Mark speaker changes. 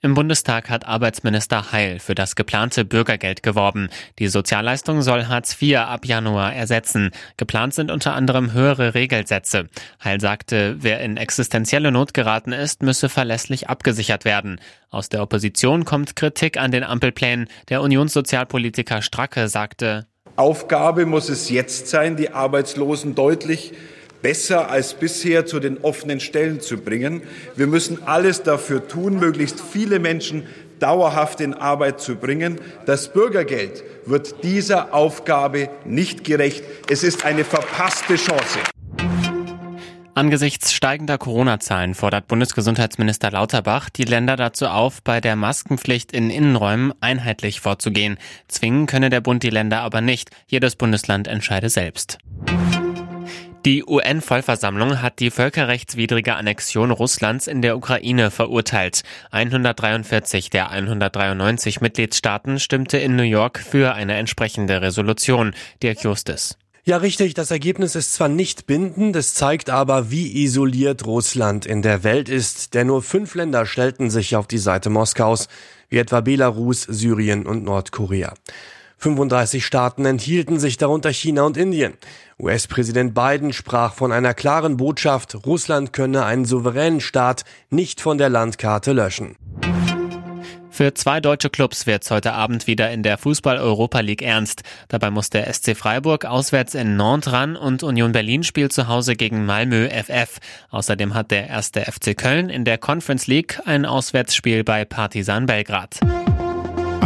Speaker 1: Im Bundestag hat Arbeitsminister Heil für das geplante Bürgergeld geworben. Die Sozialleistung soll Hartz IV ab Januar ersetzen. Geplant sind unter anderem höhere Regelsätze. Heil sagte, wer in existenzielle Not geraten ist, müsse verlässlich abgesichert werden. Aus der Opposition kommt Kritik an den Ampelplänen. Der Unionssozialpolitiker Stracke sagte,
Speaker 2: Aufgabe muss es jetzt sein, die Arbeitslosen deutlich besser als bisher zu den offenen Stellen zu bringen. Wir müssen alles dafür tun, möglichst viele Menschen dauerhaft in Arbeit zu bringen. Das Bürgergeld wird dieser Aufgabe nicht gerecht. Es ist eine verpasste Chance.
Speaker 1: Angesichts steigender Corona-Zahlen fordert Bundesgesundheitsminister Lauterbach die Länder dazu auf, bei der Maskenpflicht in Innenräumen einheitlich vorzugehen. Zwingen könne der Bund die Länder aber nicht. Jedes Bundesland entscheide selbst. Die UN-Vollversammlung hat die völkerrechtswidrige Annexion Russlands in der Ukraine verurteilt. 143 der 193 Mitgliedstaaten stimmte in New York für eine entsprechende Resolution. Dirk Justis.
Speaker 3: Ja, richtig. Das Ergebnis ist zwar nicht bindend, es zeigt aber, wie isoliert Russland in der Welt ist, denn nur fünf Länder stellten sich auf die Seite Moskaus, wie etwa Belarus, Syrien und Nordkorea. 35 Staaten enthielten sich darunter China und Indien. US-Präsident Biden sprach von einer klaren Botschaft, Russland könne einen souveränen Staat nicht von der Landkarte löschen.
Speaker 1: Für zwei deutsche Clubs wird's heute Abend wieder in der Fußball-Europa League ernst. Dabei muss der SC Freiburg auswärts in Nantes ran und Union Berlin spielt zu Hause gegen Malmö FF. Außerdem hat der erste FC Köln in der Conference League ein Auswärtsspiel bei Partizan Belgrad.